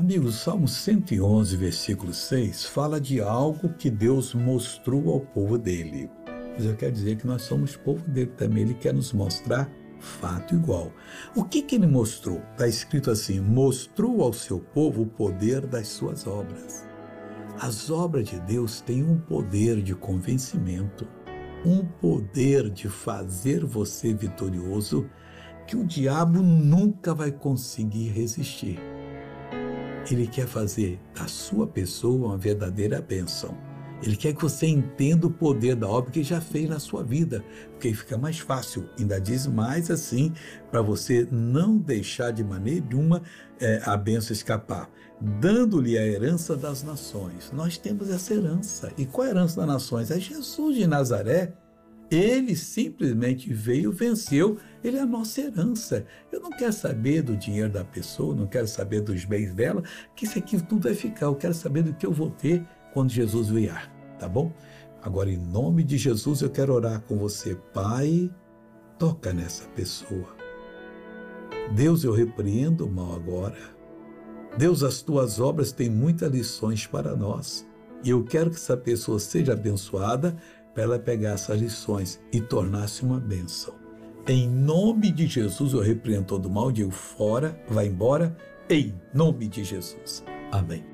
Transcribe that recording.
Amigos, Salmo 111, versículo 6 fala de algo que Deus mostrou ao povo dele. Mas eu quero dizer que nós somos povo dele também. Ele quer nos mostrar fato igual. O que, que ele mostrou? Está escrito assim: mostrou ao seu povo o poder das suas obras. As obras de Deus têm um poder de convencimento, um poder de fazer você vitorioso que o diabo nunca vai conseguir resistir. Ele quer fazer da sua pessoa uma verdadeira bênção. Ele quer que você entenda o poder da obra que já fez na sua vida, porque fica mais fácil. Ainda diz mais assim, para você não deixar de maneira nenhuma é, a bênção escapar, dando-lhe a herança das nações. Nós temos essa herança. E qual é a herança das nações? É Jesus de Nazaré ele simplesmente veio, venceu, ele é a nossa herança. Eu não quero saber do dinheiro da pessoa, não quero saber dos bens dela, que isso aqui tudo vai ficar. Eu quero saber do que eu vou ter quando Jesus vier, tá bom? Agora, em nome de Jesus, eu quero orar com você. Pai, toca nessa pessoa. Deus, eu repreendo o mal agora. Deus, as tuas obras têm muitas lições para nós. E eu quero que essa pessoa seja abençoada para ela pegar essas lições e tornar-se uma bênção. Em nome de Jesus, eu repreendo todo mal, digo fora, vai embora, em nome de Jesus. Amém.